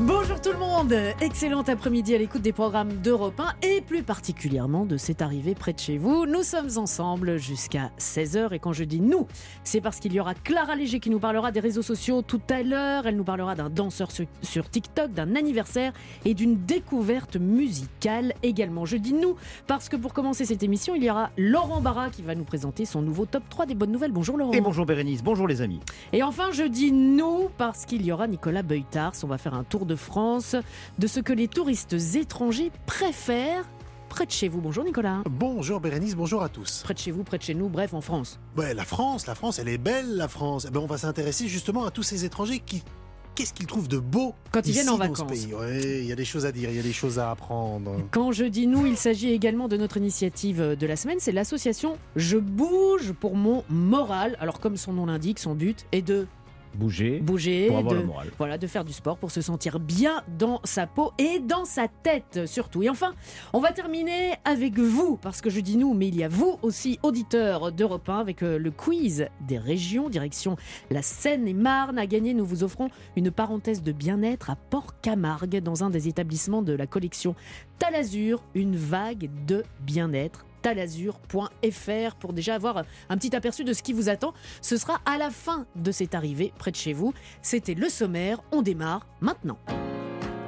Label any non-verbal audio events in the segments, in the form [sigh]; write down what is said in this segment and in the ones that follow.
Bonjour tout le monde, excellent après-midi à l'écoute des programmes d'Europe 1 et plus particulièrement de cette arrivée près de chez vous. Nous sommes ensemble jusqu'à 16h et quand je dis nous, c'est parce qu'il y aura Clara Léger qui nous parlera des réseaux sociaux tout à l'heure. Elle nous parlera d'un danseur sur, TikTok, d'un anniversaire et d'une découverte musicale également. Je dis nous parce que pour commencer cette émission, il y aura Laurent Barra qui va nous présenter son nouveau top 3 des bonnes nouvelles. Bonjour Laurent. Et bonjour Bérénice, bonjour les amis. Et enfin, je dis nous parce qu'il y aura Nicolas Beutars. On va faire un tour de France de ce que les touristes étrangers préfèrent près de chez vous. Bonjour Nicolas. Bonjour Bérénice, bonjour à tous. Près de chez vous, près de chez nous, bref, en France. Ouais, la France, la France, elle est belle, la France. Eh ben, on va s'intéresser justement à tous ces étrangers qui. Qu'est-ce qu'ils trouvent de beau Quand ils viennent en vacances. Ouais, il y a des choses à dire, il y a des choses à apprendre. Quand je dis nous, il s'agit également de notre initiative de la semaine, c'est l'association Je bouge pour mon moral. Alors comme son nom l'indique, son but est de Bouger bouger, pour avoir de, le moral. voilà, de faire du sport pour se sentir bien dans sa peau et dans sa tête surtout. Et enfin, on va terminer avec vous, parce que je dis nous, mais il y a vous aussi, auditeurs d'Europe 1, avec euh, le quiz des régions, direction la Seine-et-Marne. À gagner, nous vous offrons une parenthèse de bien-être à Port-Camargue, dans un des établissements de la collection Talazur, une vague de bien-être talazur.fr pour déjà avoir un petit aperçu de ce qui vous attend. Ce sera à la fin de cette arrivée près de chez vous. C'était le sommaire, on démarre maintenant.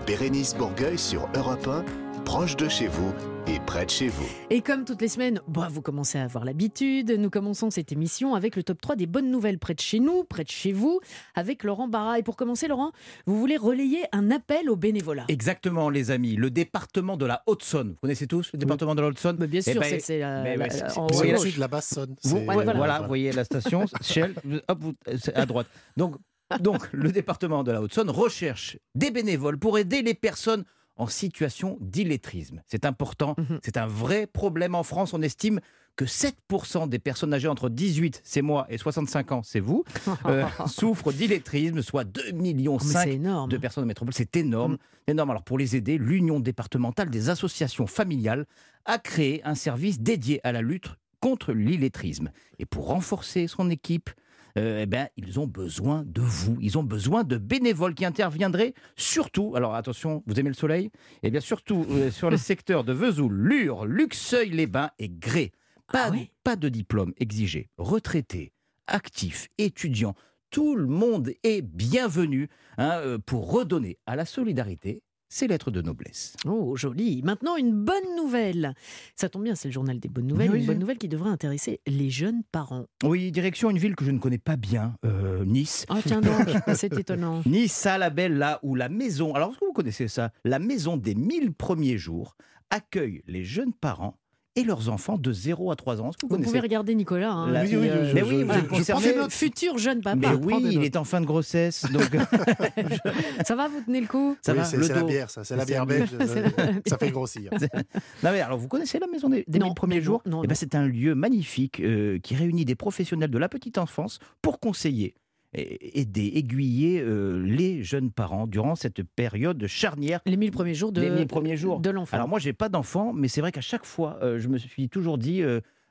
Bérénice Bourgueil sur Europe 1, proche de chez vous et près de chez vous. Et comme toutes les semaines, bah, vous commencez à avoir l'habitude, nous commençons cette émission avec le top 3 des bonnes nouvelles près de chez nous, près de chez vous, avec Laurent Barra. Et pour commencer, Laurent, vous voulez relayer un appel au bénévolat? Exactement les amis, le département de la Haute-Saône. Vous connaissez tous le département de la Haute-Saône? Mais bien Eh sûr, ben, c'est- la- ouais, la- la basse sonne. Vous- ouais, voilà, voilà. vous voyez la station [laughs] Shell, hop, vous- c'est à droite. Donc, donc le département de la Haute-Saône recherche des bénévoles pour aider les personnes en situation d'illettrisme. C'est important, Mhm. c'est un vrai problème en France. On estime que 7% des personnes âgées entre 18, c'est moi, et 65 ans, c'est vous, [laughs] euh, souffrent d'illettrisme, soit 2 millions Oh, de personnes en métropole. C'est énorme. Mm. énorme. Alors pour les aider, l'Union départementale des associations familiales a créé un service dédié à la lutte contre l'illettrisme. Et pour renforcer son équipe, euh, eh ben, ils ont besoin de vous. Ils ont besoin de bénévoles qui interviendraient surtout, alors attention, vous aimez le soleil? Eh bien surtout euh, sur les [laughs] secteurs de Vesoul, Lure, Luxeuil-les-Bains et Grès. Pas, Ah oui pas de diplôme exigé. Retraités, actifs, étudiants, tout le monde est bienvenu hein, euh, pour redonner à la solidarité ses lettres de noblesse. Oh, joli. Maintenant, une bonne nouvelle. Ça tombe bien, c'est le journal des bonnes nouvelles. Oui, une bonne nouvelle qui devrait intéresser les jeunes parents. Oui, direction une ville que je ne connais pas bien, euh, Nice. Ah, tiens donc, [laughs] c'est étonnant. Nice, à la belle, là où la maison, alors est-ce que vous connaissez ça? La maison des 1000 premiers jours accueille les jeunes parents et leurs enfants de 0 à 3 ans. Que vous, pouvez regarder Nicolas. hein, La- Oui, oui, euh, je- Mais oui, je- vous notes. futur jeune papa. Mais oui, il est en fin de grossesse, donc [laughs] Ça va, vous tenez le coup? Ça Oui, va, c'est le c'est la dos. bière, ça. C'est la bière belge. Ça- [laughs] fait grossir. [laughs] Non mais alors vous connaissez la maison des, des Non, 1000 premiers non, jours? non, Eh ben, non. C'est un lieu magnifique euh, qui réunit des professionnels de la petite enfance pour conseiller, aider, aiguiller euh, les jeunes parents durant cette période charnière Les 1000 premiers jours de, Les 1000 premiers jours. de l'enfant. Alors moi, j'ai pas d'enfant, mais c'est vrai qu'à chaque fois, euh, je me suis toujours dit,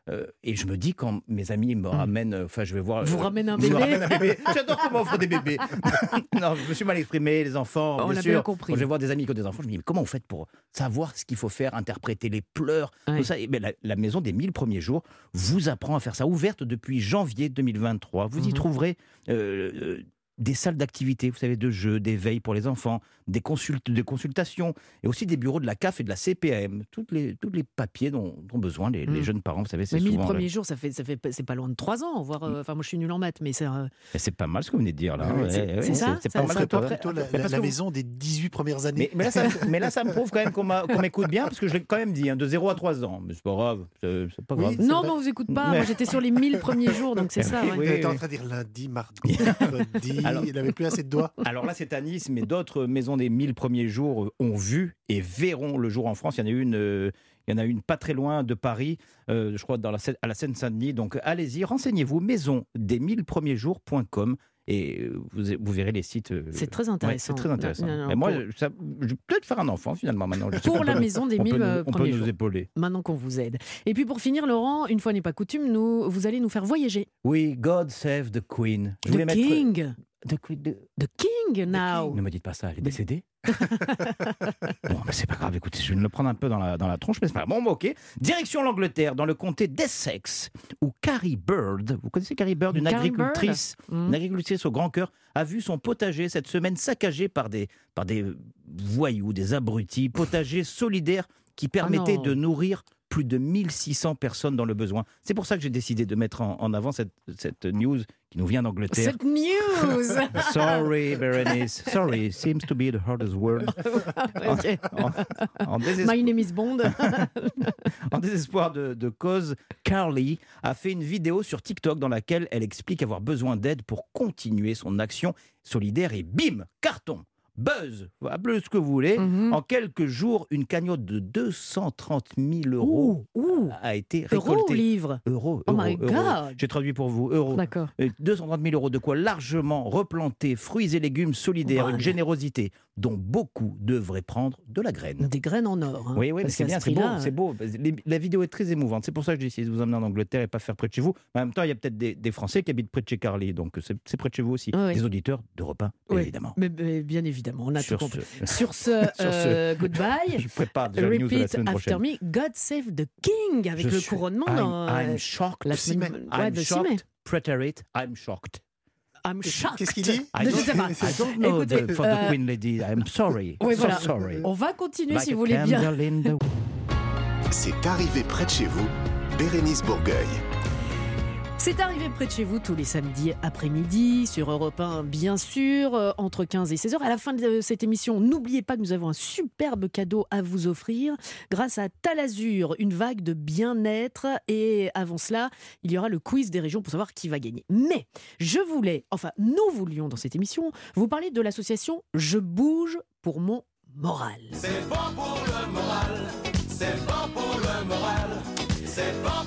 euh, et je me dis quand mes amis me ramènent, euh, enfin, je vais voir. Vous euh, un bébé bébé. [laughs] J'adore comment on offre des bébés. [laughs] non, je me suis mal exprimé, les enfants. On bien sûr. bien compris. Quand je vais voir des amis qui ont des enfants, je me dis, mais comment vous faites pour savoir ce qu'il faut faire, interpréter les pleurs, Ouais. tout ça? Et ben, la, la maison des 1000 premiers jours vous apprend à faire ça, ouverte depuis janvier 2023. Vous y Mhm. trouverez. euh, des salles d'activité, vous savez, de jeux, des veilles pour les enfants, des, consultes, des consultations, et aussi des bureaux de la CAF et de la CPAM, tous les, tous les papiers dont ont besoin les, les Mm. jeunes parents. Vous savez, c'est Mais 1000 souvent. premiers jours, ça fait, ça fait, c'est pas loin de 3 ans. Voire, euh, enfin, moi, je suis nul en maths, mais c'est. euh, Et C'est pas mal ce que vous venez de dire là. Ouais, c'est- ouais, c'est ça C'est pas mal ça- Plutôt la, la- vous- maison des 18 premières années. Mais, mais là, ça, [laughs] mais là, ça me prouve quand même qu'on m'écoute bien, parce que je l'ai quand même dit, hein, de 0 à 3 ans. Mais c'est pas grave, c'est c'est pas grave. Non, mais on vous écoute pas. Moi, j'étais sur les 1000 premiers jours, donc c'est [laughs] ça. Il était en train de dire lundi, mardi. [laughs] Alors- Il n'avait plus assez de doigts. [laughs] Alors là, c'est à Nice, mais d'autres maisons des 1000 premiers jours euh, ont vu et verront le jour en France. Il y en a une, euh, il y en a une pas très loin de Paris, euh, je crois dans la, Seine- à la Seine-Saint-Denis. Donc allez-y, renseignez-vous, maison des 1000 premiers jours.com et vous, vous verrez les sites. euh, C'est très ouais, intéressant. c'est très intéressant. Non, non, Et moi, pour- ça- je vais peut-être faire un enfant finalement maintenant. Je Pour on la peut- maison des on peut mille nous- On peut premiers nous jours. épauler. Maintenant qu'on vous aide. Et puis pour finir, Laurent, une fois n'est pas coutume, nous, vous allez nous faire voyager. Oui, God save the Queen. Je The mettre. The Queen. the- The King now. Ne me dites pas ça, elle est décédée. [laughs] bon, mais c'est pas grave, écoutez, je vais me le prendre un peu dans la, dans la tronche, mais c'est pas grave. Bon, ok. Direction l'Angleterre, dans le comté d'Essex, où Carrie Bird, vous connaissez Carrie Bird, une Carrie agricultrice, Hmm. une agricultrice au grand cœur, a vu son potager cette semaine saccagé par des, par des voyous, des abrutis. Potager [laughs] solidaire qui permettait non. de nourrir plus de 1600 personnes dans le besoin. C'est pour ça que j'ai décidé de mettre en, en avant cette, cette news qui nous vient d'Angleterre. Cette news [laughs] Sorry, Berenice. Sorry, seems to be the hardest word. [laughs] En, My name is Bond. [laughs] en désespoir de, de cause, Carly a fait une vidéo sur TikTok dans laquelle elle explique avoir besoin d'aide pour continuer son action solidaire et bim, carton, buzz, appelez ce que vous voulez. Mhm. En quelques jours, une cagnotte de 230 000 euros Ouh, ouh. a été ou récoltée. livre Euros, Oh euros, my euros. God. J'ai traduit pour vous, euros. D'accord. Et 230 000 euros de quoi largement replanter fruits et légumes solidaires, Voilà. une générosité dont beaucoup devraient prendre de la graine. Des graines en or. hein. Oui, oui, c'est bien, ce c'est beau, prix-là, c'est beau. Les- La vidéo est très émouvante. C'est pour ça que j'ai essayé de vous emmener en Angleterre et pas faire près de chez vous. Mais en même temps, il y a peut-être des, des Français qui habitent près de chez Carly, donc c'est près de chez vous aussi. Oui. Des auditeurs d'Europe 1, bien Oui. évidemment. Mais, mais bien évidemment, on a Sur tout compris. ce- Sur ce, [laughs] euh, goodbye. [laughs] Je prépare déjà la news de la Repeat semaine after prochaine. me. God save the king avec Je le suis- couronnement I'm, dans, I'm euh, shocked. la semaine. Ouais, I'm de shocked. Preterite, I'm shocked. I'm shocked. Qu'est-ce qu'il dit [laughs] I Je don't, sais pas. I don't know Écoutez, the- for euh, the Queen Lady. I'm sorry. Oui, so voilà. sorry. On va continuer Like si vous voulez bien. the C'est arrivé près de chez vous, Bérénice Bourgueil. C'est arrivé près de chez vous tous les samedis après-midi, sur Europe 1, bien sûr, euh, entre 15 et 16 heures. À la fin de cette émission, n'oubliez pas que nous avons un superbe cadeau à vous offrir grâce à Talazur, une vague de bien-être. Et avant cela, il y aura le quiz des régions pour savoir qui va gagner. Mais je voulais, enfin, nous voulions dans cette émission, vous parler de l'association Je bouge pour mon moral.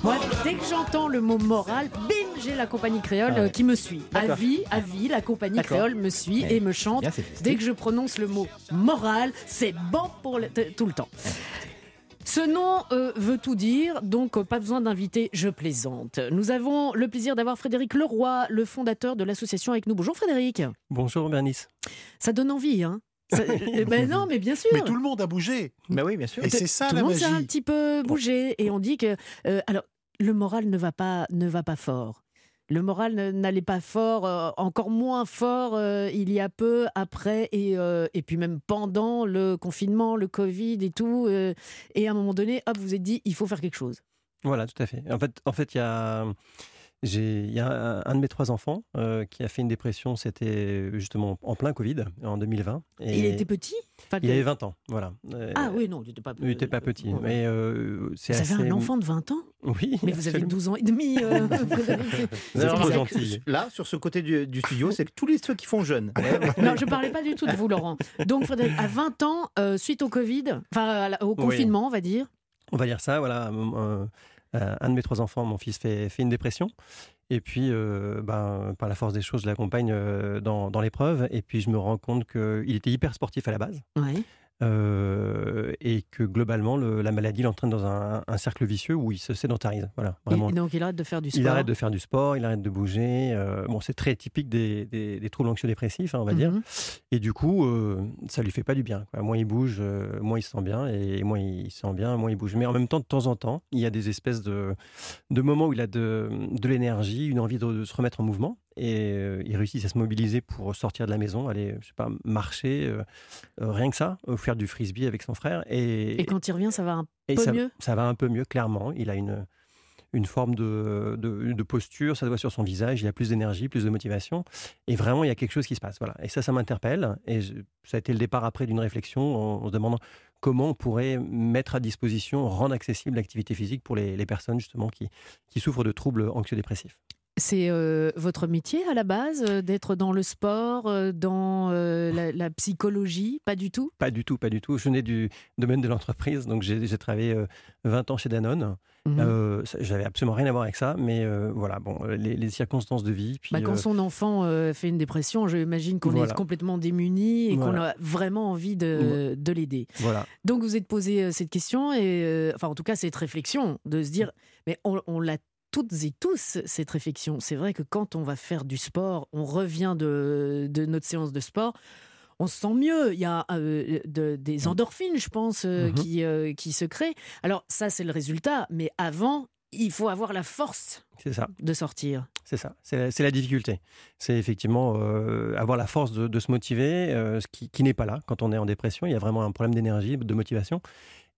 Moi, dès que j'entends le mot moral, bim, j'ai la compagnie créole Ah ouais. qui me suit. À vie, à vie, la compagnie créole me suit Ouais. et me chante. Bien. Dès que je prononce le mot moral, c'est bon pour le- tout le temps. Ce nom euh, veut tout dire, donc euh, pas besoin d'inviter, je plaisante. Nous avons le plaisir d'avoir Frédéric Leroy, le fondateur de l'association avec nous. Bonjour Frédéric. Bonjour Bernice. Ça donne envie, hein Ça- [laughs] euh, ben non, mais bien sûr. Mais tout le monde a bougé. Bah oui, bien sûr. Et c'est ça tout la le monde s'est un magie. petit peu bougé et on dit que euh, alors le moral ne va pas ne va pas fort. Le moral n'allait pas fort, euh, encore moins fort euh, il y a peu, après et, euh, et puis même pendant le confinement, le Covid et tout. euh, et à un moment donné, hop, vous vous êtes dit, il faut faire quelque chose. Voilà, tout à fait. En fait, en fait, il y a, il y a un, un de mes trois enfants euh, qui a fait une dépression. C'était justement en plein Covid en 2020. Et il était petit? Enfin, Il avait 20 ans, voilà. Euh, Ah oui, non, il n'était pas Il n'était pas petit, Ouais. mais euh, c'est Vous assez. avez un enfant de 20 ans? Oui. Mais vous avez absolument. 12 ans et demi. euh. [laughs] Vous êtes trop là, gentil. Là, sur ce côté du, du studio, c'est que tous les ceux qui font jeune. Non, je parlais pas du tout de vous, Laurent. Donc, Frédéric, à 20 ans, euh, suite au Covid, enfin au Oui. confinement, on va dire. On va dire ça, voilà. Euh, un de mes trois enfants, mon fils, fait, fait une dépression. Et puis, euh, ben, par la force des choses, je l'accompagne euh, dans, dans l'épreuve. Et puis, je me rends compte qu'il était hyper sportif à la base. Ouais. Euh, et que globalement, le- la maladie l'entraîne dans un, un cercle vicieux où il se sédentarise. Voilà, vraiment. Et donc, il arrête de faire du sport. Il arrête de faire du sport, il arrête de bouger. euh, bon, c'est très typique des, des- des troubles anxio-dépressifs, hein, on va dire. Mhm. Et du coup, euh, ça lui fait pas du bien. quoi. Moins il bouge, euh, moins il se sent bien. Et moins il se sent bien, moins il bouge. Mais en même temps, de temps en temps, il y a des espèces de, de moments où il a de, de l'énergie, une envie de, de se remettre en mouvement. Et euh, il réussit à se mobiliser pour sortir de la maison, aller, je sais pas, marcher, euh, euh, rien que ça, faire du frisbee avec son frère. Et, Et quand il revient, ça va un et peu ça, mieux? ça va un peu mieux, clairement. Il a une, une forme de, de, de posture, ça se voit sur son visage, il a plus d'énergie, plus de motivation. Et vraiment, il y a quelque chose qui se passe. Voilà. Et ça, ça m'interpelle. Et je- ça a été le départ après d'une réflexion en, en se demandant comment on pourrait mettre à disposition, rendre accessible l'activité physique pour les, les personnes justement qui, qui souffrent de troubles anxio-dépressifs. C'est euh, votre métier à la base, euh, d'être dans le sport, euh, dans la, la psychologie Pas du tout? Pas du tout, pas du tout. Je venais du domaine de l'entreprise, donc j'ai travaillé euh, 20 ans chez Danone. Ça- J'avais absolument rien à voir avec ça, mais voilà, bon, les, les circonstances de vie. Puis, Bah, quand son enfant fait une dépression, j'imagine qu'on est complètement démuni et qu'on a vraiment envie de, de l'aider. voilà. Donc vous êtes posé cette question, et enfin en tout cas cette réflexion, de se dire, mais on, on l'a toutes et tous, cette réflexion. C'est vrai que quand on va faire du sport, on revient de, de notre séance de sport, on se sent mieux. Il y a euh, de- des endorphines, je pense, euh, Mhm. qui, euh, qui se créent. Alors ça, c'est le résultat, mais avant, il faut avoir la force ça. de sortir. C'est ça, c'est la, difficulté. C'est effectivement euh, avoir la force de, de se motiver, euh, ce qui, qui n'est pas là quand on est en dépression. Il y a vraiment un problème d'énergie, de motivation.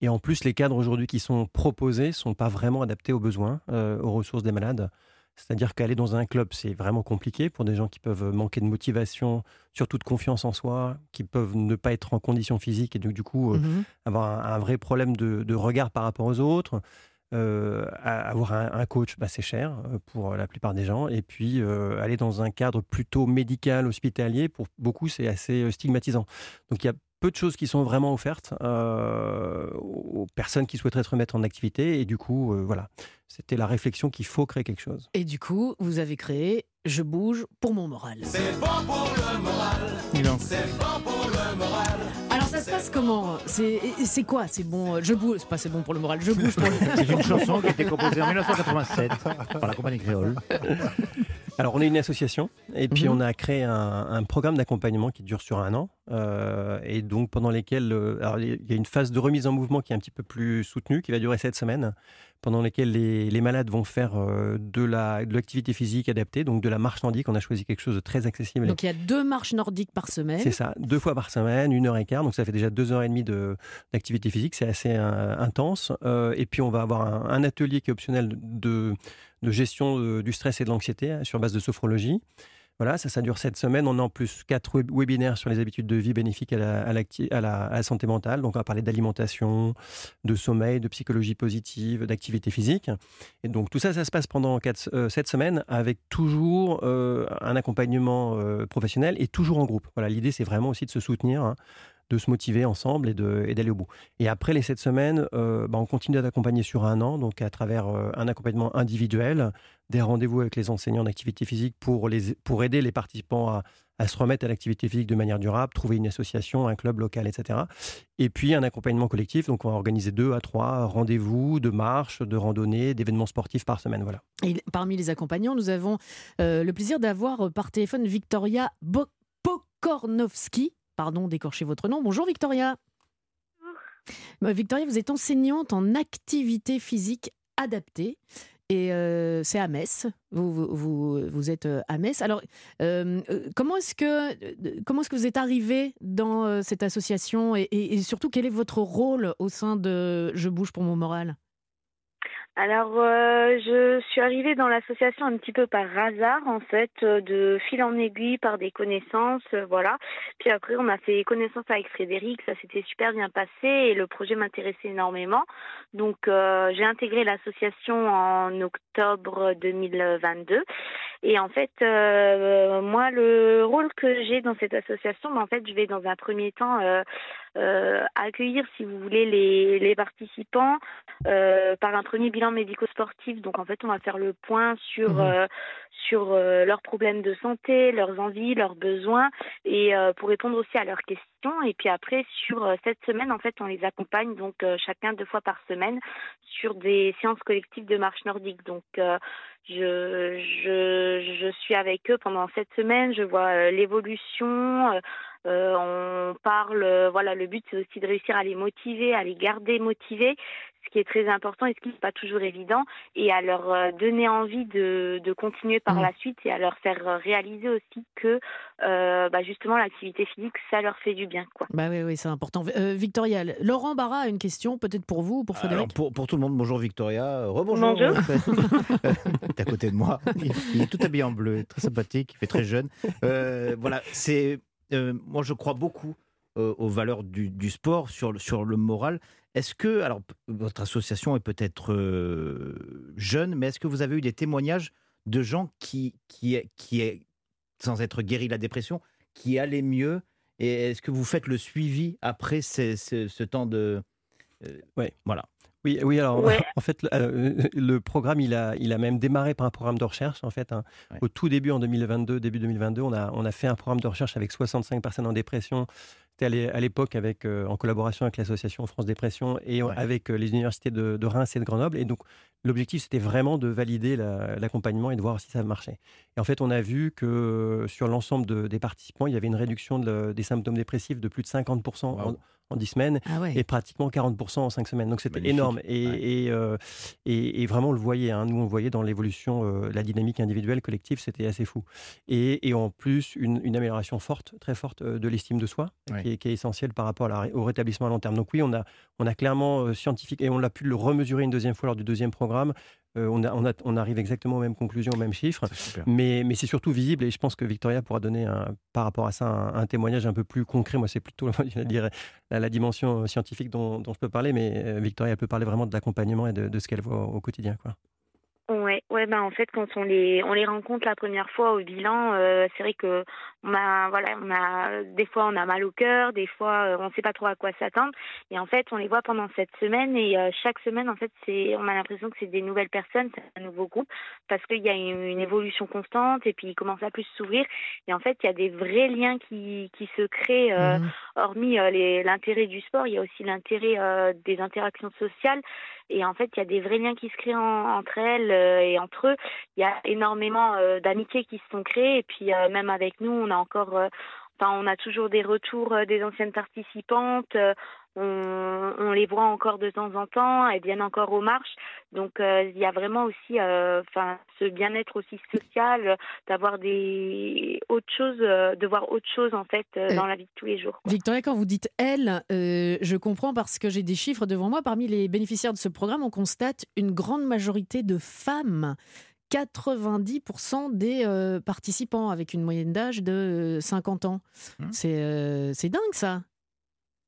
Et en plus, les cadres aujourd'hui qui sont proposés ne sont pas vraiment adaptés aux besoins, euh, aux ressources des malades. C'est-à-dire qu'aller dans un club, c'est vraiment compliqué pour des gens qui peuvent manquer de motivation, surtout de confiance en soi, qui peuvent ne pas être en condition physique et donc du coup euh, Mhm. avoir un, un vrai problème de, de regard par rapport aux autres. Euh, avoir un, un coach, bah, c'est cher pour la plupart des gens. Et puis euh, aller dans un cadre plutôt médical, hospitalier, pour beaucoup, c'est assez stigmatisant. Donc il y a peu de choses qui sont vraiment offertes euh, aux personnes qui souhaiteraient se remettre en activité. Et du coup, euh, voilà, c'était la réflexion qu'il faut créer quelque chose. Et du coup, vous avez créé Je bouge pour mon moral. Il en- Alors ça se passe comment? C'est c'est quoi? C'est bon euh, Je bouge. C'est pas c'est bon pour le moral. Je bouge pour le. C'est une chanson qui a été composée en 1987 par la compagnie créole. Alors, on est une association et puis Mhm. on a créé un, un programme d'accompagnement qui dure sur un an euh, et donc pendant lesquels euh, alors, il y a une phase de remise en mouvement qui est un petit peu plus soutenue, qui va durer sept semaines, pendant lesquelles les, les malades vont faire euh, de la de l'activité physique adaptée, donc de la marche nordique. On a choisi quelque chose de très accessible. Donc il y a deux marches nordiques par semaine. C'est ça, deux fois par semaine, une heure et quart, donc ça fait déjà deux heures et demie de- d'activité physique, c'est assez euh, intense. Euh, et puis on va avoir un, un atelier qui est optionnel de, de gestion du stress et de l'anxiété hein, sur base de sophrologie. Voilà, ça, ça dure sept semaines. On a en plus quatre web- webinaires sur les habitudes de vie bénéfiques à la, santé mentale. Donc on va parler d'alimentation, de sommeil, de psychologie positive, d'activité physique. Et donc tout ça, ça se passe pendant quatre, euh, sept semaines avec toujours euh, un accompagnement euh, professionnel et toujours en groupe. Voilà, l'idée c'est vraiment aussi de se soutenir, hein, de se motiver ensemble et d'aller au bout. Et après les sept semaines, euh, bah, on continue d'accompagner sur un an, donc à travers euh, un accompagnement individuel, des rendez-vous avec les enseignants d'activité physique pour, les, pour aider les participants à, à se remettre à l'activité physique de manière durable, trouver une association, un club local, etc. Et puis un accompagnement collectif, donc on va organiser deux à trois rendez-vous de marche, de randonnée, d'événements sportifs par semaine. Voilà. Et parmi les accompagnants, nous avons euh, le plaisir d'avoir par téléphone Victoria Pokornowski. Pardon d'écorcher votre nom. Bonjour Victoria. Euh, Victoria, vous êtes enseignante en activité physique adaptée. Et euh, c'est à Metz. Vous, vous, êtes euh, à Metz. Alors, euh, comment est-ce que comment est-ce que vous êtes arrivé dans cette association et- et surtout quel est votre rôle au sein de Je bouge pour mon moral? Alors, euh, je suis arrivée dans l'association un petit peu par hasard, en fait, euh, de fil en aiguille, par des connaissances, euh, voilà. Puis après, on a fait connaissance avec Frédéric, ça s'était super bien passé et le projet m'intéressait énormément. Donc, euh, j'ai intégré l'association en octobre 2022. Et en fait, moi, le rôle que j'ai dans cette association, ben, en fait, je vais dans un premier temps euh, accueillir, si vous voulez, les, les participants euh, par un premier bilan médico-sportif. Donc en fait, on va faire le point sur Mhm. euh, sur euh, leurs problèmes de santé, leurs envies, leurs besoins, et euh, pour répondre aussi à leurs questions. Et puis après, sur euh, cette semaine, en fait, on les accompagne donc euh, chacun deux fois par semaine sur des séances collectives de marche nordique. Donc euh, je, je je suis avec eux pendant cette semaine. Je vois euh, l'évolution. euh, euh, on parle, voilà, le but c'est aussi de réussir à les motiver, à les garder motivés, ce qui est très important et ce qui n'est pas toujours évident, et à leur euh, donner envie de, de continuer par Mhm. la suite et à leur faire réaliser aussi que euh, bah, justement l'activité physique, ça leur fait du bien. Quoi. Bah oui, oui, c'est important. Euh, Victoria, Laurent Barra a une question, peut-être pour vous ou pour Alors, Frédéric pour, pour tout le monde, bonjour Victoria. Rebonjour. Bonjour. [laughs] T'es à côté de moi. Il, il est tout habillé en bleu, très sympathique, il fait très jeune. Euh, voilà, c'est. euh, moi, je crois beaucoup euh, aux valeurs du, du sport sur, le- sur le moral. Est-ce que, alors, votre association est peut-être euh, jeune, mais est-ce que vous avez eu des témoignages de gens qui, qui, qui est, sans être guéris de la dépression, qui allaient mieux? Et est-ce que vous faites le suivi après ce, temps de... euh, Ouais. Voilà. Oui, oui. Alors, Ouais. [laughs] en fait, le, euh, le programme, il a, il a même démarré par un programme de recherche. En fait, hein. Ouais. au tout début, en 2022, début 2022, on a, on a fait un programme de recherche avec 65 personnes en dépression. C'était à l'é- à l'époque avec, euh, en collaboration avec l'association France Dépression et Ouais. avec euh, les universités de, de Reims et de Grenoble. Et donc, l'objectif, c'était vraiment de valider la- l'accompagnement et de voir si ça marchait. Et en fait, on a vu que sur l'ensemble de- des participants, il y avait une réduction de- des symptômes dépressifs de plus de 50% en, en 10 semaines Ah ouais. et pratiquement 40% en 5 semaines. Donc c'était énorme. Et, Ouais. et, euh, et- et vraiment, on le voyait. hein. Nous, on le voyait dans l'évolution, euh, la dynamique individuelle, collective, c'était assez fou. Et, et en plus, une, une amélioration forte, très forte euh, de l'estime de soi, Ouais. qui, est, qui est essentielle par rapport à la ré- au rétablissement à long terme. Donc oui, on a, on a clairement euh, scientifique, et on l'a pu le remesurer une deuxième fois lors du deuxième programme. Euh, on, a, on, a- on arrive exactement aux mêmes conclusions, aux mêmes chiffres. Mais, mais c'est surtout visible et je pense que Victoria pourra donner un- par rapport à ça un, un témoignage un peu plus concret. Moi, c'est plutôt [laughs] je dirais, la, la dimension scientifique dont, dont je peux parler, mais euh, Victoria, elle peut parler vraiment de l'accompagnement et de, de ce qu'elle voit au, au quotidien. Quoi. Ouais, ben en fait quand on les on les rencontre la première fois au bilan, euh, c'est vrai que on a voilà, on a des fois on a mal au cœur, des fois euh, on sait pas trop à quoi s'attendre et en fait on les voit pendant cette semaine et euh, chaque semaine en fait c'est on a l'impression que c'est des nouvelles personnes, c'est un nouveau groupe parce qu'il y a une, une évolution constante et puis ils commencent à plus s'ouvrir et en fait il y a des vrais liens qui qui se créent euh, Mhm. hormis les- l'intérêt du sport, il y a aussi l'intérêt des interactions sociales. Et en fait, il y a des vrais liens qui se créent en- entre elles euh, et entre eux. Il y a énormément euh, d'amitiés qui se sont créées. Et puis, euh, même avec nous, on a encore, enfin, on a toujours des retours des anciennes participantes. On, on les voit encore de temps en temps. Elles viennent encore aux marches. Donc, euh, il y a vraiment aussi, euh, enfin, ce bien-être aussi social, d'avoir des autres choses, euh, de voir autre chose en fait euh, Euh, dans la vie de tous les jours. quoi. Victoria, quand vous dites elle, euh, je comprends parce que j'ai des chiffres devant moi. Parmi les bénéficiaires de ce programme, on constate une grande majorité de femmes. 90% des euh, participants avec une moyenne d'âge de euh, 50 ans. Mmh. C'est euh, c'est dingue ça.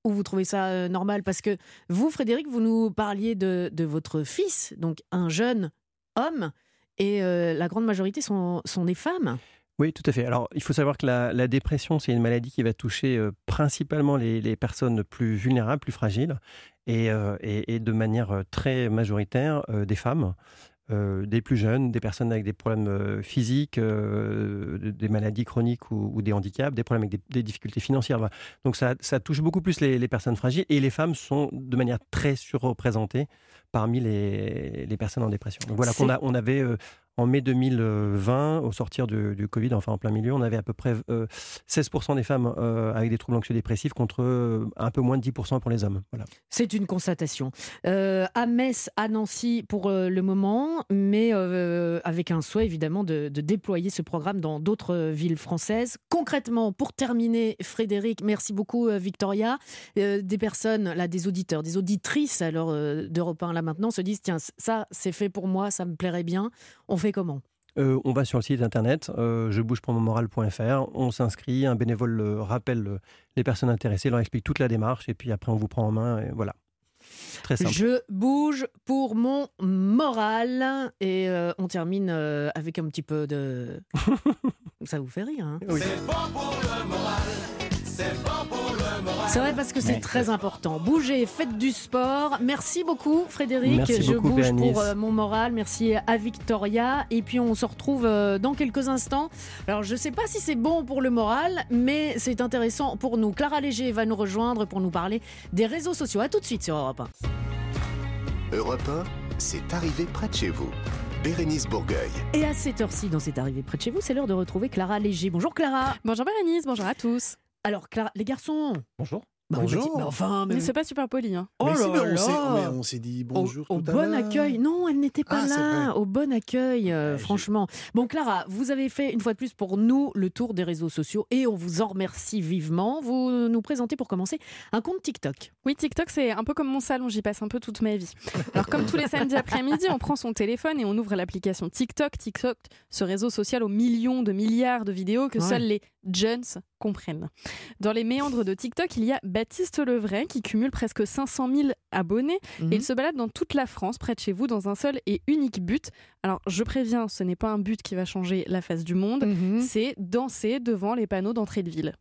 Ou vous trouvez ça euh, normal? Parce que vous, Frédéric, vous nous parliez de, de votre fils, donc un jeune homme, et euh, la grande majorité sont, sont des femmes. Oui, tout à fait. Alors, il faut savoir que la, la dépression, c'est une maladie qui va toucher euh, principalement les, les personnes plus vulnérables, plus fragiles, et, et- et de manière très majoritaire des femmes. Euh, des plus jeunes, des personnes avec des problèmes euh, physiques, euh, de- des maladies chroniques ou, ou des handicaps, des problèmes avec des, des difficultés financières. Voilà. Donc ça, ça touche beaucoup plus les, les personnes fragiles et les femmes sont de manière très surreprésentées parmi les, les personnes en dépression. Donc voilà qu'on a, on avait en mai 2020, au sortir du, Covid, enfin en plein milieu, on avait à peu près euh, 16% des femmes euh, avec des troubles anxio-dépressifs contre euh, un peu moins de 10% pour les hommes. Voilà. C'est une constatation. Euh, à Metz, à Nancy pour le moment, mais avec un souhait évidemment de, déployer ce programme dans d'autres villes françaises. Concrètement, pour terminer, Frédéric, merci beaucoup Victoria. Des personnes, là, des auditeurs, des auditrices alors d'Europe 1 là maintenant se disent tiens ça c'est fait pour moi, ça me plairait bien. Fait comment? Euh, on va sur le site internet, euh, je bouge pour mon moral.fr, on s'inscrit, un bénévole euh, rappelle euh, les personnes intéressées, leur explique toute la démarche et puis après on vous prend en main et voilà. Très simple. Je bouge pour mon moral et euh, on termine euh, avec un petit peu de. [laughs] Ça vous fait rire, hein? Oui. C'est vrai parce que c'est très important. Bougez, faites du sport. Merci beaucoup Frédéric. Merci Je beaucoup, bouge pour euh, mon moral. Merci à Victoria. Et puis on se retrouve euh, dans quelques instants. Alors je ne sais pas si c'est bon pour le moral, mais c'est intéressant pour nous. Clara Léger va nous rejoindre pour nous parler des réseaux sociaux. À tout de suite sur Europe 1. Europe 1, c'est arrivé près de chez vous. Bérénice Bourgueil. Et à cette heure-ci, dans cette arrivée près de chez vous, c'est l'heure de retrouver Clara Léger. Bonjour Clara. Bonjour Bérénice, bonjour à tous. Alors Clara, les garçons. Bonjour. Bah, Bonjour. enfin, mais- Mais c'est pas super poli. Hein. Oh mais si, là mais on là. s'est- mais on s'est dit Au- bonjour au, tout à bon accueil. Non, elle n'était pas Ah, là. Au bon accueil, euh, Ouais, franchement. Bon, Clara, vous avez fait une fois de plus pour nous le tour des réseaux sociaux et on vous en remercie vivement. Vous nous présentez pour commencer un compte TikTok. Oui, TikTok, c'est un peu comme mon salon, j'y passe un peu toute ma vie. Alors, comme tous les samedis après-midi, on prend son téléphone et on ouvre l'application TikTok. TikTok, ce réseau social aux millions de milliards de vidéos que Ouais. seuls les Jones comprennent. Dans les méandres de TikTok, il y a Baptiste Levray qui cumule presque 500 000 abonnés Mhm. et il se balade dans toute la France, près de chez vous, dans un seul et unique but. Alors, je préviens, ce n'est pas un but qui va changer la face du monde, Mhm. c'est danser devant les panneaux d'entrée de ville.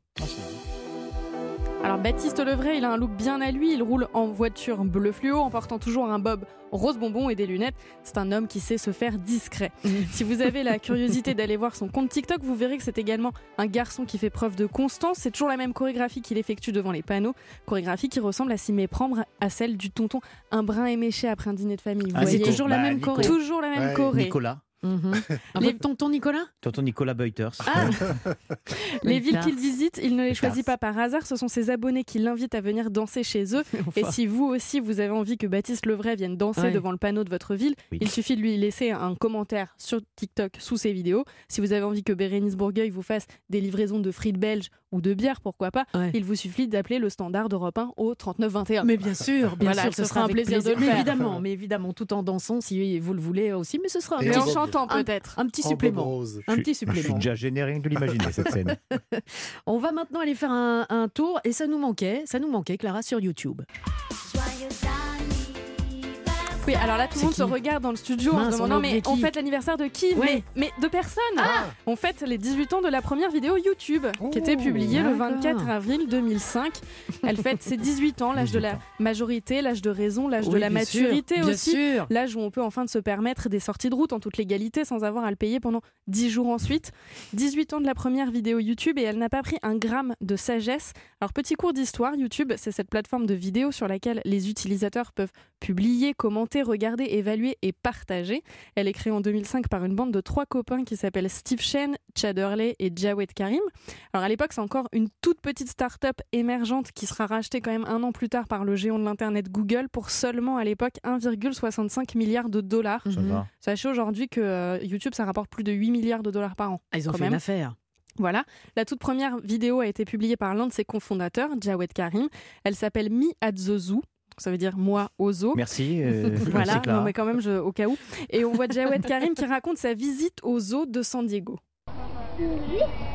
Alors Baptiste Levray, il a un look bien à lui, il roule en voiture bleu fluo en portant toujours un bob rose bonbon et des lunettes. C'est un homme qui sait se faire discret. [laughs] Si vous avez la curiosité d'aller voir son compte TikTok, vous verrez que c'est également un garçon qui fait preuve de constance. C'est toujours la même chorégraphie qu'il effectue devant les panneaux, chorégraphie qui ressemble à s'y méprendre à celle du tonton un brin éméché après un dîner de famille. Vous Ah, c'est voyez toujours la Bah, même Nico. choré. Toujours la même Ouais, choré. Nicolas, Mhm. [laughs] Les- tonton Nicolas tonton Nicolas Beuters. Ah [laughs] Les villes qu'il visite, il ne les choisit pas par hasard, ce sont ses abonnés qui l'invitent à venir danser chez eux. [laughs] Et si vous aussi vous avez envie que Baptiste Levray vienne danser Ouais. devant le panneau de votre ville, Oui. il suffit de lui laisser un commentaire sur TikTok sous ses vidéos. Si vous avez envie que Bérénice Bourgueil vous fasse des livraisons de frites belges ou de bière, pourquoi pas, Ouais. il vous suffit d'appeler le standard d'Europe 1 au 3921. Mais bien sûr, bien Voilà, sûr, ce ce sera un plaisir de le mais faire. évidemment, mais évidemment, tout en dansant si vous le voulez aussi, mais ce sera un Et Mais en chantant un- peut-être. un petit En supplément. rose. Un petit Je suis supplément. déjà gêné rien que de l'imaginer cette scène. [laughs] On va maintenant aller faire un, un tour et ça nous manquait, ça nous manquait Clara sur YouTube. Alors là, tout le monde se regarde dans le studio en se on demandant mais on fête l'anniversaire de qui Ouais. mais, mais de personne On fête les 18 ans de la première vidéo YouTube qui était Oh, publiée le d'accord. 24 avril 2005. Elle fête ses 18 ans, l'âge de la 18 ans. majorité, l'âge de raison, l'âge de la sûr, maturité bien aussi. sûr. L'âge où on peut enfin se permettre des sorties de route en toute légalité sans avoir à le payer pendant 10 jours ensuite. 18 ans de la première vidéo YouTube et elle n'a pas pris un gramme de sagesse. Alors petit cours d'histoire, YouTube, c'est cette plateforme de vidéos sur laquelle les utilisateurs peuvent publier, commenter, regarder, évaluer et partager. Elle est créée en 2005 par une bande de trois copains qui s'appellent Steve Shen, Chad Hurley et Jawed Karim. Alors à l'époque, c'est encore une toute petite start-up émergente qui sera rachetée quand même un an plus tard par le géant de l'internet Google pour seulement à l'époque 1,65 milliard de dollars. Ça va. Sachez aujourd'hui que euh, YouTube, ça rapporte plus de 8 milliards de dollars par an. Ah, Ils ont quand fait même. une affaire. Voilà. La toute première vidéo a été publiée par l'un de ses cofondateurs, Jawed Karim. Elle s'appelle Me at the Zoo. Ça veut dire moi au zoo. Merci. [laughs] euh, Voilà, non, mais quand même, je- au cas où. Et on voit Jawed Karim qui raconte sa visite au zoo de San Diego.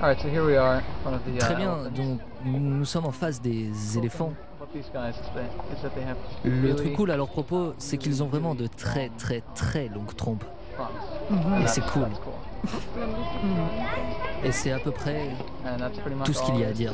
Alright, so here we are in front of the, uh, Très bien, donc nous sommes en face des éléphants. What these guys is that, is that they have Le truc cool à leur propos, c'est qu'ils ont vraiment de très très très longues trompes. Mhm. And Et c'est cool. Et c'est à peu près Tout ce qu'il y a à dire.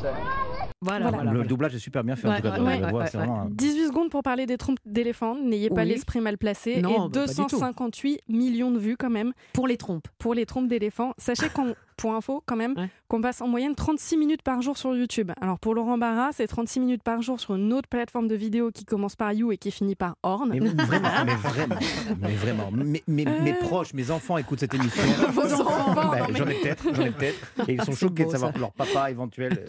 Voilà, le voilà. doublage est super bien fait en Ouais, tout cas. ouais, de ouais, la voix, ouais, c'est ouais. vraiment un- 18 secondes pour parler des trompes d'éléphants. N'ayez pas Oui. l'esprit mal placé. Non, et bah, pas du tout. 258 millions de vues quand même Pour les trompes. pour les trompes d'éléphants. Sachez qu'on, pour info quand même, Ouais. qu'on passe en moyenne 36 minutes par jour sur YouTube. Alors pour Laurent Barra, c'est 36 minutes par jour sur une autre plateforme de vidéo qui commence par You et qui finit par Horn. Mais [laughs] vraiment, mais vraiment, mais vraiment. Mes, mes- mes proches, mes enfants écoutent cette émission. Vos enfants, non, mais- J'en ai peut-être, j'en ai peut-être. Et ils sont C'est choqués beau, de savoir ça. que leur papa éventuel.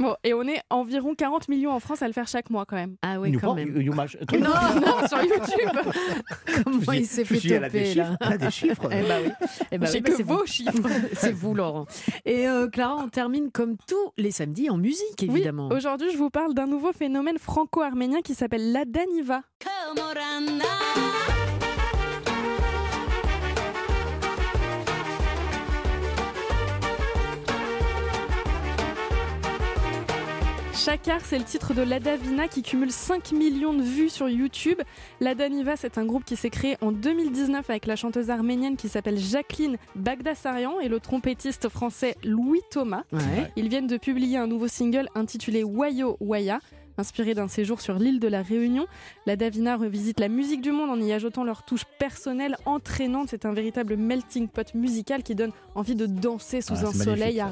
Bon, et on est environ 40 millions en France à le faire chaque mois quand même. Ah oui, quand prend- même. you match- Non, [laughs] non, sur YouTube. [laughs] Comment il s'est fait suis elle a des toper chiffres. là Elle a des chiffres. Eh bah oui. Eh bah J'ai oui, bah que c'est vos vous. chiffres. [laughs] c'est vous, Laurent. Et euh, Clara, on termine comme tous les samedis en musique, évidemment. Oui, aujourd'hui, je vous parle d'un nouveau phénomène franco-arménien qui s'appelle la Daniva. Chakar, c'est le titre de Lada Vina qui cumule 5 millions de vues sur YouTube. Lada Niva, c'est un groupe qui s'est créé en 2019 avec la chanteuse arménienne qui s'appelle Jacqueline Bagdasarian et le trompettiste français Louis Thomas. Ouais. Ils viennent de publier un nouveau single intitulé Wayo Waya. Inspiré d'un séjour sur l'île de la Réunion, la Davina revisite la musique du monde en y ajoutant leur touche personnelle entraînante. C'est un véritable melting pot musical qui donne envie de danser sous Ah, un soleil ça.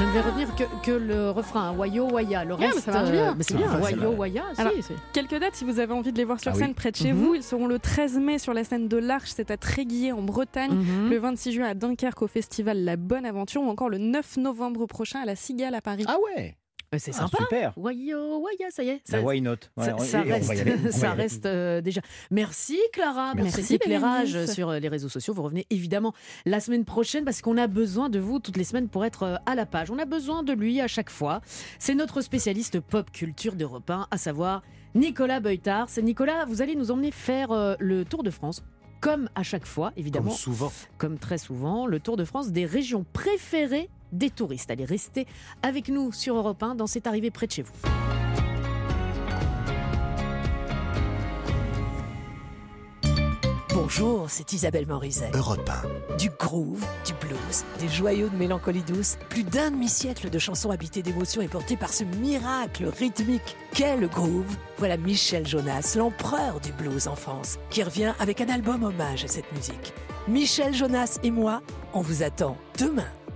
Je ne vais revenir que, que le refrain, Wayo Waya. Le reste, mais ça marche bien. mais c'est C'est bien, Wayo. Waya. si, Alors, c'est- Quelques dates si vous avez envie de les voir sur Ah oui. scène près de chez Mhm. vous. Ils seront le 13 mai sur la scène de l'Arche, c'est à Tréguier en Bretagne. Mhm. Le 26 juin à Dunkerque au festival La Bonne Aventure ou encore le 9 novembre prochain à la Cigale à Paris. Ah ouais Euh, C'est Ah, sympa. super. Wayo, waya, ça y est. Bah, Ça, why not? Ouais, ça, reste, [laughs] ça euh, déjà. Merci Clara pour Merci, cet éclairage sur euh, les réseaux sociaux. Vous revenez évidemment la semaine prochaine parce qu'on a besoin de vous toutes les semaines pour être à la page. On a besoin de lui à chaque fois. C'est notre spécialiste pop culture d'Europe 1, à savoir Nicolas Beutard. C'est Nicolas, vous allez nous emmener faire euh, le Tour de France. Comme à chaque fois, évidemment, Comme souvent. comme très souvent, le Tour de France des régions préférées des touristes. Allez, restez avec nous sur Europe 1 dans cette arrivée près de chez vous. Bonjour, c'est Isabelle Morizet. Europe Du groove, du blues, des joyaux de mélancolie douce, plus d'un demi-siècle de chansons habitées d'émotions et portées par ce miracle rythmique qu'est le groove. Voilà Michel Jonas, l'empereur du blues en France, qui revient avec un album hommage à cette musique. Michel Jonas et moi, on vous attend demain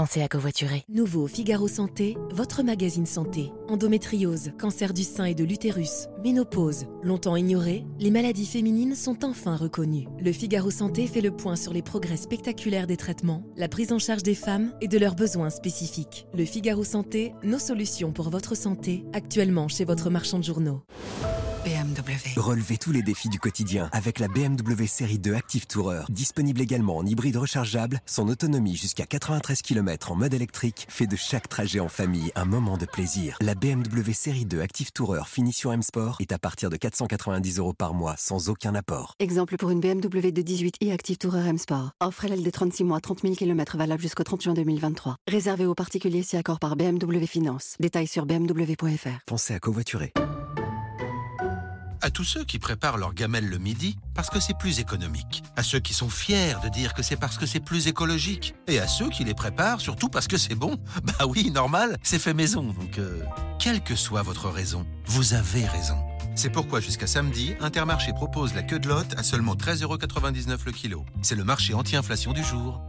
À covoiturer. Nouveau Figaro Santé, votre magazine santé. Endométriose, cancer du sein et de l'utérus, ménopause. Longtemps ignorées, les maladies féminines sont enfin reconnues. Le Figaro Santé fait le point sur les progrès spectaculaires des traitements, la prise en charge des femmes et de leurs besoins spécifiques. Le Figaro Santé, nos solutions pour votre santé, actuellement chez votre marchand de journaux. BMW. Relevez tous les défis du quotidien avec la BMW série 2 Active Tourer. Disponible également en hybride rechargeable, son autonomie jusqu'à 93 km en mode électrique fait de chaque trajet en famille un moment de plaisir. La BMW série 2 Active Tourer finition M Sport est à partir de 490 euros par mois sans aucun apport. Exemple pour une BMW de 18i Active Tourer M Sport. Offre LL des 36 mois, 30 000 km valable jusqu'au 30 juin 2023. Réservé aux particuliers si accord par BMW Finance. Détails sur bmw.fr. Pensez à covoiturer. À tous ceux qui préparent leur gamelle le midi parce que c'est plus économique. À ceux qui sont fiers de dire que c'est parce que c'est plus écologique. Et à ceux qui les préparent surtout parce que c'est bon. [laughs] Bah oui, normal, c'est fait maison. Donc, euh, quelle que soit votre raison, vous avez raison. C'est pourquoi jusqu'à samedi, Intermarché propose la queue de lotte à seulement 13,99€ le kilo. C'est le marché anti-inflation du jour.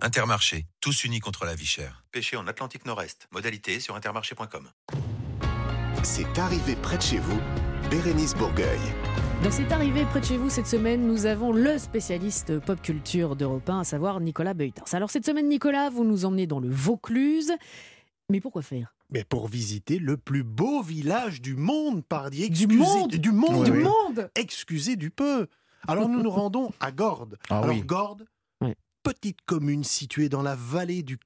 Intermarché, tous unis contre la vie chère. Pêché en Atlantique Nord-Est. Modalité sur intermarché.com. C'est arrivé près de chez vous, Bérénice Bourgueil. Dans cette arrivée près de chez vous cette semaine, nous avons le spécialiste pop culture d'Europe 1, à savoir Nicolas Beuters. Alors cette semaine, Nicolas, vous nous emmenez dans le Vaucluse. Mais pourquoi faire? Mais pour visiter le plus beau village du monde, pardi. Du Excusez- monde Du monde Du oui. monde Excusez du peu Alors nous nous rendons à Gordes. Ah Alors oui. Gordes, petite commune située dans la vallée du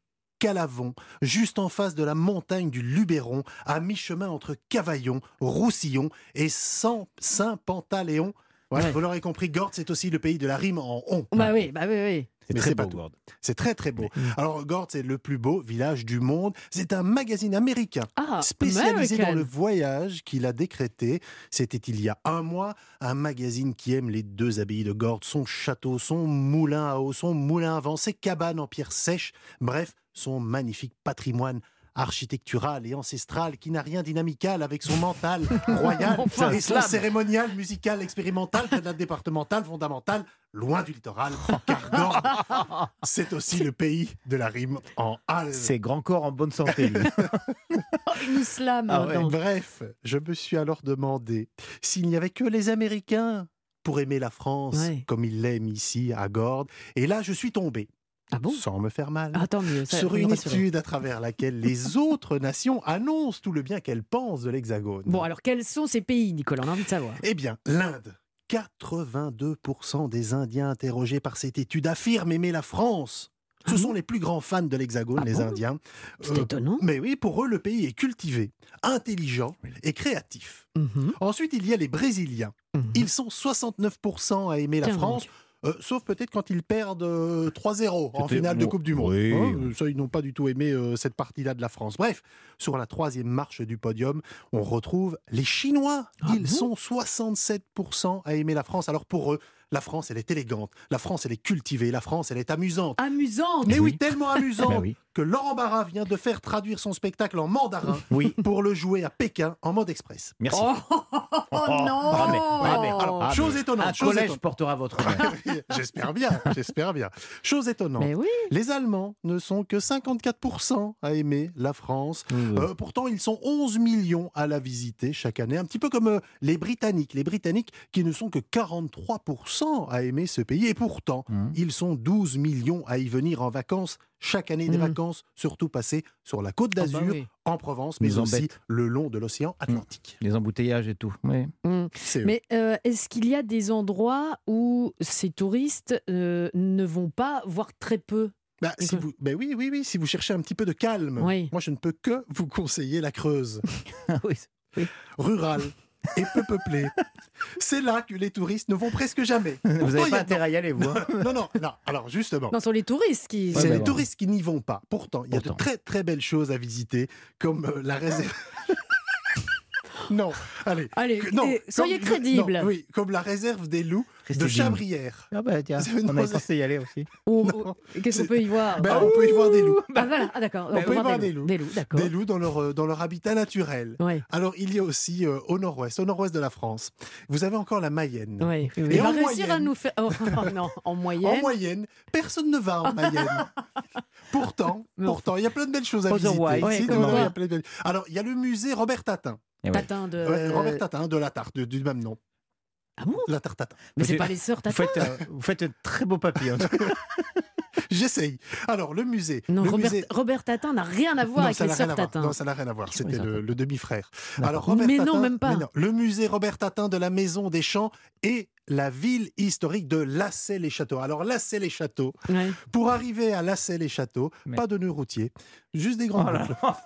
Calavon, juste en face de la montagne du Luberon, à mi-chemin entre Cavaillon, Roussillon et Saint- Saint-Pantaléon. Ouais. Vous l'aurez compris, Gordes, c'est aussi le pays de la rime en on. Bah oui, bah oui, oui. Mais très pas beau, tout. Gordes. C'est très très beau. Alors Gordes, c'est le plus beau village du monde. C'est un magazine américain Ah, spécialisé American. dans le voyage qu'il a décrété. C'était il y a un mois. Un magazine qui aime les deux abbayes de Gordes, son château, son moulin à eau, son moulin à vent, ses cabanes en pierre sèche. Bref, son magnifique patrimoine architectural et ancestral qui n'a rien d'inamical avec son mental [laughs] royal Enfin, et son slam. cérémonial musical expérimental près de la départementale fondamentale loin du littoral [laughs] c'est aussi le pays de la rime en hal. C'est grand corps en bonne santé. [laughs] Une slam. Ah ouais. Bref, je me suis alors demandé s'il n'y avait que les Américains pour aimer la France Ouais. comme ils l'aiment ici à Gordes. Et là, je suis tombé, Ah bon? Sans me faire mal, Ah, tant mieux. ça sur une étude à travers laquelle les [laughs] autres nations annoncent tout le bien qu'elles pensent de l'Hexagone. Bon, alors quels sont ces pays, Nicolas On a envie de savoir. Eh bien, l'Inde. 82% des Indiens interrogés par cette étude affirment aimer la France. Ce sont les plus grands fans de l'Hexagone, Ah les bon? Indiens. C'est Euh, étonnant. mais oui, pour eux, le pays est cultivé, intelligent et créatif. Mhm. Ensuite, il y a les Brésiliens. Mhm. Ils sont 69% à aimer la France. Euh, sauf peut-être quand ils perdent euh, 3-0 en C'était- finale de Coupe du Monde. oui. Hein, euh, ça, ils n'ont pas du tout aimé euh, cette partie-là de la France. Bref, sur la troisième marche du podium, on retrouve les Chinois. Ah Ils sont 67% à aimer la France. Alors pour eux, la France, elle est élégante. La France, elle est cultivée. La France, elle est amusante. Amusante Mais oui, tellement [laughs] amusante Bah oui. que Laurent Barra vient de faire traduire son spectacle en mandarin [laughs] Oui. pour le jouer à Pékin en mode express. Merci. Oh, oh non Ah, mais- ah, mais- Alors, ah, chose étonnante, Un chose collège étonnante. portera votre [laughs] nom. j'espère bien, j'espère bien. Chose étonnante. Mais oui. Les Allemands ne sont que 54% à aimer la France. Euh, pourtant, ils sont 11 millions à la visiter chaque année, un petit peu comme euh, les Britanniques. Les Britanniques qui ne sont que 43% à aimer ce pays. Et pourtant, Mmh. ils sont 12 millions à y venir en vacances chaque année des Mm. vacances, surtout passées sur la côte Ah bah d'Azur, oui. en Provence, mais aussi embêtent. le long de l'océan Atlantique. Les embouteillages et tout. Oui. Mais euh, est-ce qu'il y a des endroits où ces touristes euh, ne vont pas, voire très peu? Bah, si vous, bah oui, oui, oui, si vous cherchez un petit peu de calme, Oui. moi je ne peux que vous conseiller la Creuse. [laughs] oui. Rurale et peu peuplée. C'est là que les touristes ne vont presque jamais. Vous n'avez il y pas a- intérêt à y aller, vous. hein [laughs] Non, non, non. Alors justement. Non, ce sont les touristes qui. C'est les bon. touristes qui n'y vont pas. Pourtant, il y a de très très belles choses à visiter, comme euh, la réserve. [laughs] non, allez. Allez, Que- non, soyez comme- non, oui, comme la réserve des loups de digne. Chabrières. Ah bah tiens, [laughs] on est censé y aller aussi. Qu'est-ce qu'on peut y voir Ben, on peut y voir des loups. Ah voilà, ah, d'accord. On peut y voir des loups. Des loups, d'accord. Des loups dans leur, euh, dans leur habitat naturel. Ouais. Alors, il y a aussi euh, au nord-ouest, au nord-ouest de la France, vous avez encore la Mayenne. Ouais. Et Il va en réussir à moyenne- nous faire. Oh, [laughs] oh, non, en moyenne. En moyenne, personne ne va en Mayenne. [laughs] pourtant, pourtant, il y a plein de belles choses à visiter. Otherwise. Ouais, Si, comme non, non, quoi il y a plein de belles- Alors, il y a le musée Robert Tatin. Tatin de. Robert Tatin, de la tarte, du même nom. Ah bon? La tarte Tatin. Mais c'est Vous- pas les sœurs Vous Tatin faites, euh, vous faites un très beau papier. en tout cas. [laughs] [laughs] J'essaye. Alors, le musée. Non, le Robert, musée... Robert Tatin n'a rien à voir Non, avec les sœurs. Tatin. Non, ça n'a rien à voir. C'était le, demi-frère. Alors, Robert Mais non, Tatin- même pas. non. le musée Robert Tatin de la Maison des Champs et la ville historique de Lassay-les-Châteaux. Alors, Lassay-les-Châteaux, Ouais. pour arriver à Lassay-les-Châteaux, Mais- pas de nœud routier, juste des grandes Oh boucles. [laughs]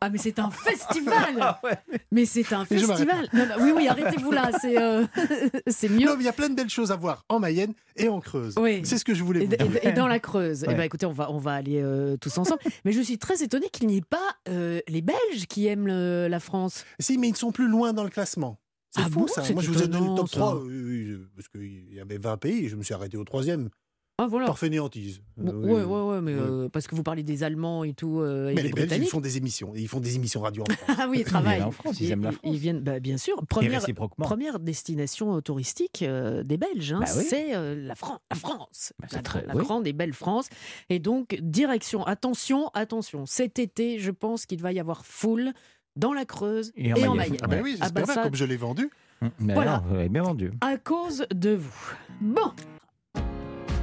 Ah, mais c'est un festival [laughs] Ah ouais. Mais c'est un Et festival Non, non, Oui, oui, arrêtez-vous là, c'est euh, c'est mieux. Non, il y a plein de belles choses à voir en Mayenne et en Creuse. Oui. C'est ce que je voulais vous dire. et- et dans la Creuse. Eh ben, écoutez, on va, on va aller euh, tous ensemble. [laughs] Mais je suis très étonnée qu'il n'y ait pas euh, les Belges qui aiment le- la France. Si, mais ils sont plus loin dans le classement. C'est Ah fou bon ça. C'est Moi, je vous ai donné le top ça. 3 euh, parce qu'il y avait 20 pays et je me suis arrêté au troisième. Ah, voilà. Par fainéantise. Bon, Euh, oui, ouais, ouais, ouais, mais euh, parce que vous parlez des Allemands et tout, euh, et Mais les Belges, ils font des émissions. Ils font des émissions radio en [laughs] France. Ah oui, ils Ils travaillent. viennent en France, ils aiment la France. Ils viennent, bah, bien sûr. Et Première, première destination touristique euh, des Belges, hein, Bah oui. c'est la, Fran- la France, Bah, la, c'est très- la oui. grande et belle France. Et donc, direction, attention, attention, cet été, je pense qu'il va y avoir foule dans la Creuse et, Et en en Mayenne. Ah ben oui, j'espère comme je l'ai vendu. Mais Voilà. alors, vous bien vendu. à cause de vous. Bon,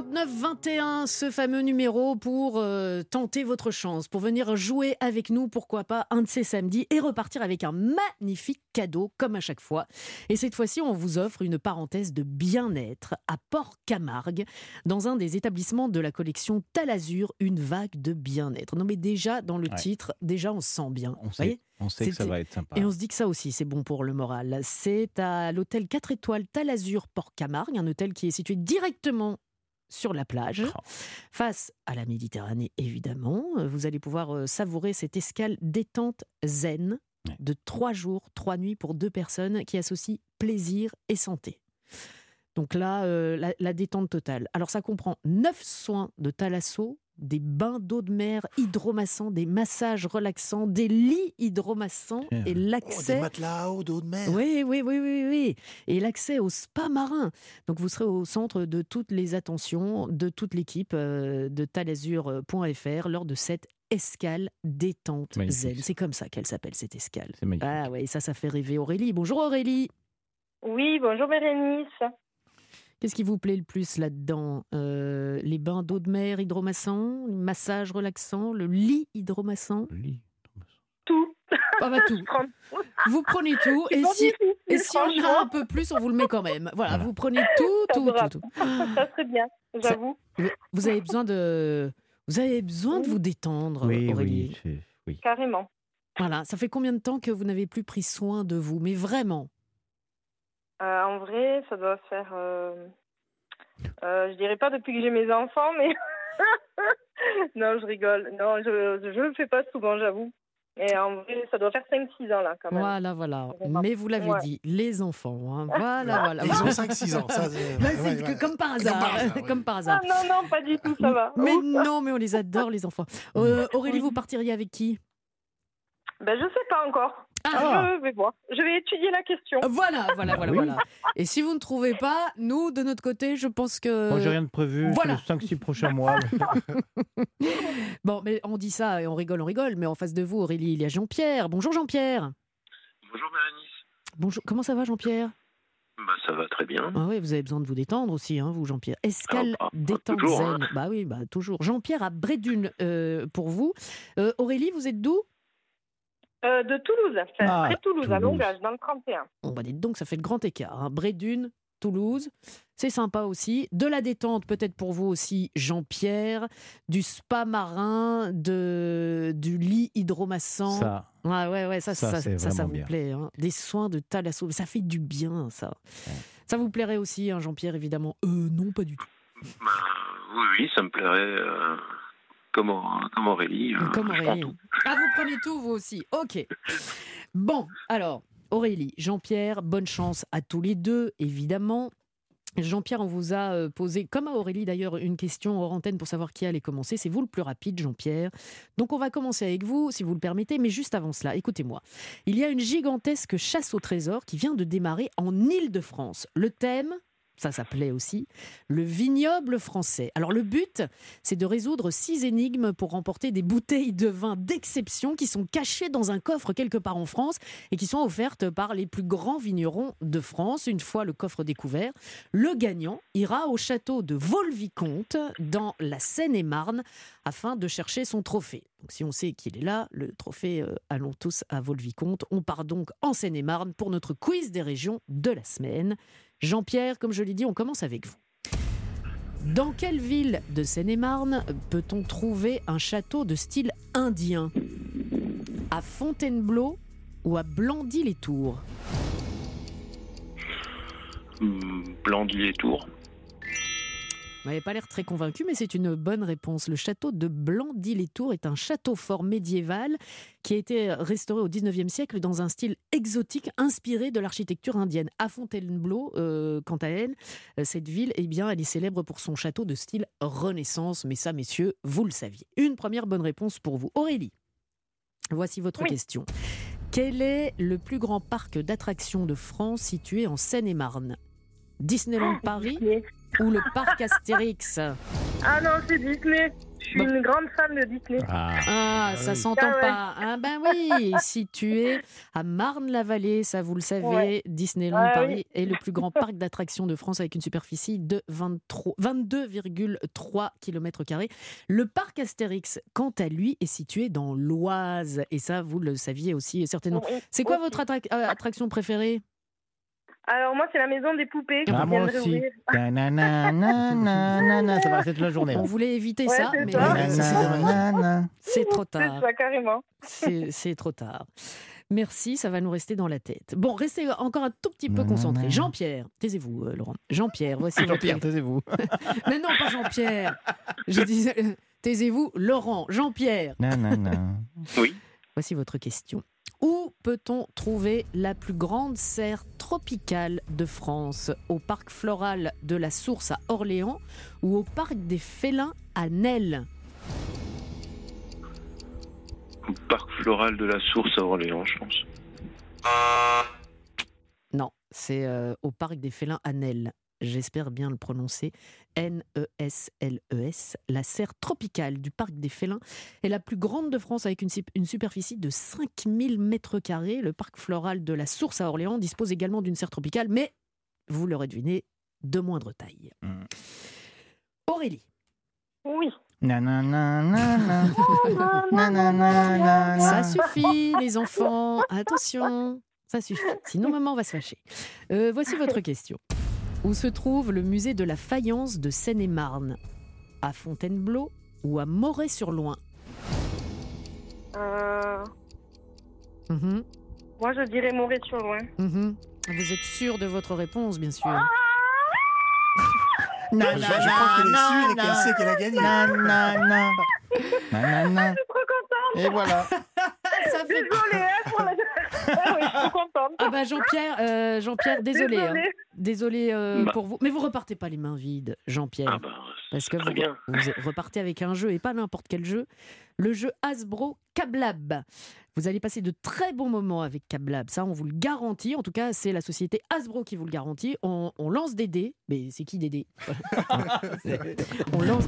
39-21, ce fameux numéro pour euh, tenter votre chance, pour venir jouer avec nous, pourquoi pas, un de ces samedis et repartir avec un magnifique cadeau, comme à chaque fois. Et cette fois-ci, on vous offre une parenthèse de bien-être à Port-Camargue, dans un des établissements de la collection Talazur, une vague de bien-être. Non, mais déjà, dans le Ouais. titre, déjà, on se sent bien. On sait, on sait que ça va être sympa. et on se dit que ça aussi, c'est bon pour le moral. C'est à l'hôtel 4 étoiles Talazur Port-Camargue, un hôtel qui est situé directement sur la plage, Oh. face à la Méditerranée évidemment. Euh, Vous allez pouvoir euh, savourer cette escale détente zen Ouais. de trois jours, trois nuits pour deux personnes qui associent plaisir et santé. Donc là, euh, la, la détente totale. Alors ça comprend neuf soins de thalasso, des bains d'eau de mer hydromassants, des massages relaxants, des lits hydromassants et Oh, des l'accès matelas à eau d'eau de mer. oui, oui, oui, oui, oui. Et l'accès au spa marin. Donc vous serez au centre de toutes les attentions de toute l'équipe euh, de talazur.fr lors de cette escale détente Magnifique. zen. C'est comme ça qu'elle s'appelle cette escale. C'est magnifique. Ah ouais, ça, ça fait rêver Aurélie. Bonjour Aurélie. Oui, bonjour Bérénice. Qu'est-ce qui vous plaît le plus là-dedans Euh, Les bains d'eau de mer hydromassants, le massage relaxant, le lit hydromassant? Le lit. Tout. Ah [laughs] bah tout. Vous prenez tout et si, difficile, et si on a un peu plus, on vous le met quand même. Voilà, Voilà. vous prenez tout, tout, tout, tout. [laughs] Ça serait bien, j'avoue. Vous- avez besoin de, vous avez besoin de vous détendre, Oui, Aurélie. oui, oui. Carrément. Voilà, ça fait combien de temps que vous n'avez plus pris soin de vous? Mais vraiment Euh, en vrai, ça doit faire. Euh, euh, je dirais pas depuis que j'ai mes enfants, mais. [laughs] non, je rigole. Non, je je le fais pas souvent, j'avoue. Et en vrai, ça doit faire 5-6 ans là, quand même. Voilà, voilà. Mais vous l'avez Ouais. dit, les enfants. hein. [laughs] Voilà, voilà. Ils ont 5-6 ans, ça, c'est- Bah, ouais, c'est ouais. que comme par hasard. par hasard, [laughs] Comme par hasard. Ah, non, non, pas du tout, ça va. Mais Ouf. non, mais on les adore, les enfants. Euh, Aurélie, vous partiriez avec qui? Ben, je sais pas encore. Ah. Je vais voir. Je vais étudier la question. Voilà, voilà, voilà, Oui. voilà. Et si vous ne trouvez pas, nous, de notre côté, je pense que. Moi, j'ai rien de prévu Voilà. sur les 5-6 prochains mois. [laughs] Bon, mais on dit ça et on rigole, on rigole. Mais en face de vous, Aurélie, il y a Jean-Pierre. Bonjour Jean-Pierre. Bonjour Bérénice. Bonjour. Comment ça va, Jean-Pierre? Bah, ça va très bien. Ah oui, vous avez besoin de vous détendre aussi, hein, vous, Jean-Pierre. Escale Ah, bah, détente toujours, zen? hein. Bah oui, bah toujours. Jean-Pierre à Brédune euh, pour vous. Euh, Aurélie, vous êtes d'où? Euh, de Toulouse, enfin, Ah, près de Toulouse, à. Longage, dans le 31. On va dire donc, ça fait le grand écart. Hein. Brédune, Toulouse, c'est sympa aussi. De la détente, peut-être pour vous aussi, Jean-Pierre. Du spa marin, de, du lit hydromassant. Ça. Ouais, ouais, ouais, ça, Ça, ça, c'est ça, vous bien. plaît. hein. Des soins de thalasso, ça fait du bien, ça. Ça vous plairait aussi, hein, Jean-Pierre, évidemment? Euh, non, pas du tout. Bah, oui, oui, ça me plairait. euh, comme, Au- comme Aurélie. euh, Comme Aurélie. tout. Ah, vous prenez tout, vous aussi. Ok. Bon, alors, Aurélie, Jean-Pierre, bonne chance à tous les deux, évidemment. Jean-Pierre, on vous a euh, posé, comme à Aurélie d'ailleurs, une question hors antenne pour savoir qui allait commencer. C'est vous le plus rapide, Jean-Pierre. Donc on va commencer avec vous, si vous le permettez, mais juste avant cela, écoutez-moi. Il y a une gigantesque chasse au trésor qui vient de démarrer en Île-de-France. Le thème ça s'appelait aussi, le vignoble français. Alors le but, c'est de résoudre six énigmes pour remporter des bouteilles de vin d'exception qui sont cachées dans un coffre quelque part en France et qui sont offertes par les plus grands vignerons de France. Une fois le coffre découvert, le gagnant ira au château de Volvicomte dans la Seine-et-Marne afin de chercher son trophée. Donc si on sait qu'il est là, le trophée euh, allons tous à Volvicomte. On part donc en Seine-et-Marne pour notre quiz des régions de la semaine. Jean-Pierre, comme je l'ai dit, on commence avec vous. Dans quelle ville de Seine-et-Marne peut-on trouver un château de style indien? À Fontainebleau ou à Blandy-les-Tours? Hum, N'avez pas l'air très convaincu, mais c'est une bonne réponse. Le château de Blandy-les-Tours est un château fort médiéval qui a été restauré au 19e siècle dans un style exotique inspiré de l'architecture indienne. À Fontainebleau, euh, quant à elle, euh, cette ville, eh bien, elle est célèbre pour son château de style Renaissance. Mais ça, messieurs, vous le saviez. Une première bonne réponse pour vous. Aurélie, voici votre question. Quel est le plus grand parc d'attractions de France situé en Seine-et-Marne? Disneyland Paris ou le parc Astérix Ah non, c'est Disney. Je suis une grande fan de Disney. Ah, ça s'entend Ah ouais. pas. Ah ben oui, [laughs] situé à Marne-la-Vallée, ça vous le savez, Ouais. Disneyland Ah Paris oui. est le plus grand [laughs] parc d'attractions de France avec une superficie de 23 22,3 km. Le parc Astérix, quant à lui, est situé dans l'Oise. Et ça, vous le saviez aussi certainement. C'est quoi votre euh, attraction préférée? Alors moi, c'est la maison des poupées. Ah, moi aussi. Ça va rester toute la journée. On voulait éviter Ouais, ça, c'est mais ça. c'est trop C'est tard. ça, carrément. C'est c'est trop tard. Merci, ça va nous rester dans la tête. Bon, restez encore un tout petit peu concentrés. Jean-Pierre, taisez-vous, euh, Laurent. Jean-Pierre, voici votre- Jean-Pierre, taisez-vous. [laughs] Mais non, pas Jean-Pierre. Je disais, euh, taisez-vous, Laurent. Jean-Pierre. Nanana. Oui. Voici votre question. Où peut-on trouver la plus grande serre tropicale de France? Au parc floral de la Source à Orléans ou au parc des Félins à Nesles Parc floral de la Source à Orléans, je pense. Non, c'est euh, au parc des Félins à Nesles. J'espère bien le prononcer. N-E-S-L-E-S. La serre tropicale du parc des Félins est la plus grande de France avec une, sup- une superficie de 5000 mètres carrés. Le parc floral de la Source à Orléans dispose également d'une serre tropicale, mais vous l'aurez deviné, de moindre taille. Aurélie. Oui. Ça suffit, les enfants. Attention, ça suffit. Sinon, maman va se fâcher. Euh, voici votre question. Où se trouve le musée de la faïence de Seine-et-Marne À Fontainebleau ou à Moret-sur-Loing Euh, Mhm, Moi, je dirais Moret-sur-Loin. mhm. Vous êtes sûr de votre réponse, bien sûr. Je, je crois qu'elle est sûre et qu'elle sait qu'elle a gagné. Et voilà. Ça fait... Désolée, hein, pour la... [laughs] Ah oui, je suis contente. Ah bah Jean-Pierre, euh, Jean-Pierre, désolé. hein. Désolé euh, Bah. pour vous. Mais vous repartez pas les mains vides, Jean-Pierre. Ah bah, Parce que vous, bien. vous repartez avec un jeu et pas n'importe quel jeu. Le jeu Hasbro Cablab. Vous allez passer de très bons moments avec Cablab, ça on vous le garantit. En tout cas, c'est la société Hasbro qui vous le garantit. On, on lance des dés, mais c'est qui des dés? [laughs] On lance,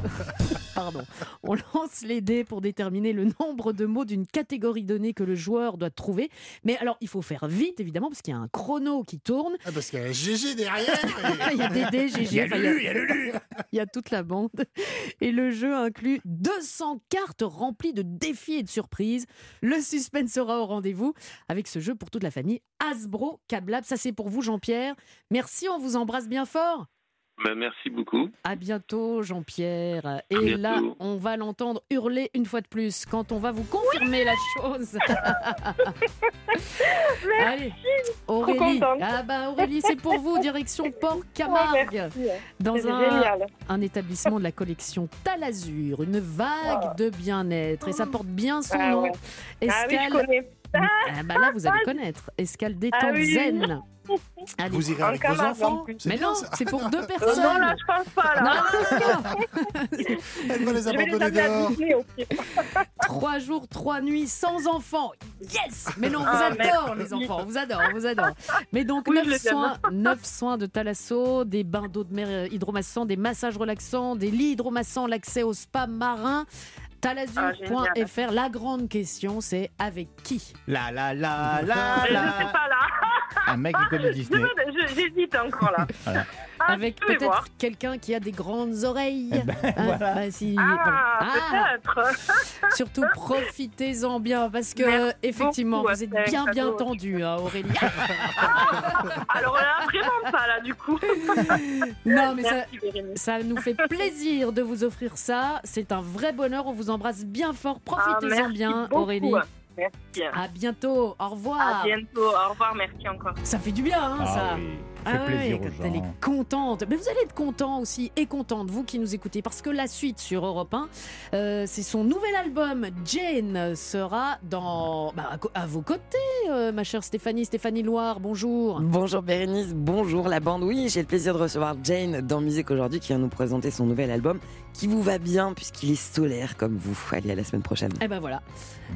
pardon, on lance les dés pour déterminer le nombre de mots d'une catégorie donnée que le joueur doit trouver. Mais alors, il faut faire vite évidemment parce qu'il y a un chrono qui tourne. Ah, parce qu'il y a GG derrière. [laughs] il y a des dés, GG. Il y a Lulu, il y a Lulu. il y a toute la bande. Et le jeu inclut 200 cartes remplies de défis et de surprises. Le suspense sera au rendez-vous avec ce jeu pour toute la famille. Hasbro Cablab, ça c'est pour vous Jean-Pierre. Merci, on vous embrasse bien fort. Bah, merci beaucoup. À bientôt Jean-Pierre. Et bientôt. là, on va l'entendre hurler une fois de plus quand on va vous confirmer la chose. [laughs] Allez, Aurélie. Ah bah Aurélie, c'est pour vous, direction [laughs] Port Ouais, Camargue. merci. dans un, établissement de la collection Talazur, une vague de bien-être et ça porte bien son Ah nom. ouais. Ah oui, je connais. Ah bah là, vous allez connaître. Escale détente Ah oui. zen. [laughs] Allez. Vous irez En avec vos enfants Mais bien, non, c'est pour deux [laughs] personnes. non, là, je pense pas, là. Non, non, non, non. Elle va les Je vais les abandonner dehors. [laughs] Trois jours, trois nuits sans enfants. Yes Mais non, on vous Ah, adore, les enfants. On vous adore, on vous adore. Mais donc, Oui, neuf soins, neuf soins de thalasso, des bains d'eau de mer hydromassants, des massages relaxants, des lits hydromassants, l'accès au spa marin. Ah, Talazur.fr. La grande question, c'est avec qui? La la la la Je sais la. pas, là. Un mec qui connaît Disney. J'hésite encore, là. [laughs] Voilà. Ah, Avec peut-être quelqu'un qui a des grandes oreilles. Eh ben, voilà. bah, si- Ah, Ah, peut-être. surtout [laughs] profitez-en bien parce que Merci effectivement beaucoup, vous êtes bien bien tendu hein, Aurélie. Alors là, vraiment pas, là, du coup. [laughs] non mais ça, Merci, ça nous fait plaisir de vous offrir ça. C'est un vrai bonheur. On vous embrasse bien fort. Ah, Profitez-en bien beaucoup. Aurélie. Merci. À bientôt. Au revoir. À bientôt. Au revoir. Merci encore. Ça fait du bien hein, Ah ça. oui, Ah ouais, elle gens. est contente. Mais vous allez être content aussi et contente, vous qui nous écoutez, parce que la suite sur Europe 1, euh, c'est son nouvel album. Jane sera dans, bah, à, vos côtés, euh, ma chère Stéphanie. Stéphanie Loire, bonjour. Bonjour Bérénice, bonjour la bande. Oui, j'ai le plaisir de recevoir Jane dans Musique aujourd'hui qui vient nous présenter son nouvel album qui vous va bien puisqu'il est solaire comme vous. Allez, à la semaine prochaine. Et ben voilà,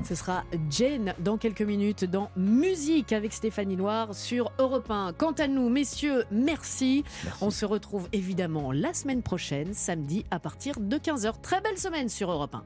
ce sera Jane dans quelques minutes dans Musique avec Stéphanie Loire sur Europe 1. Quant à nous, messieurs, merci. On se retrouve évidemment la semaine prochaine, samedi à partir de 15h. Très belle semaine sur Europe 1.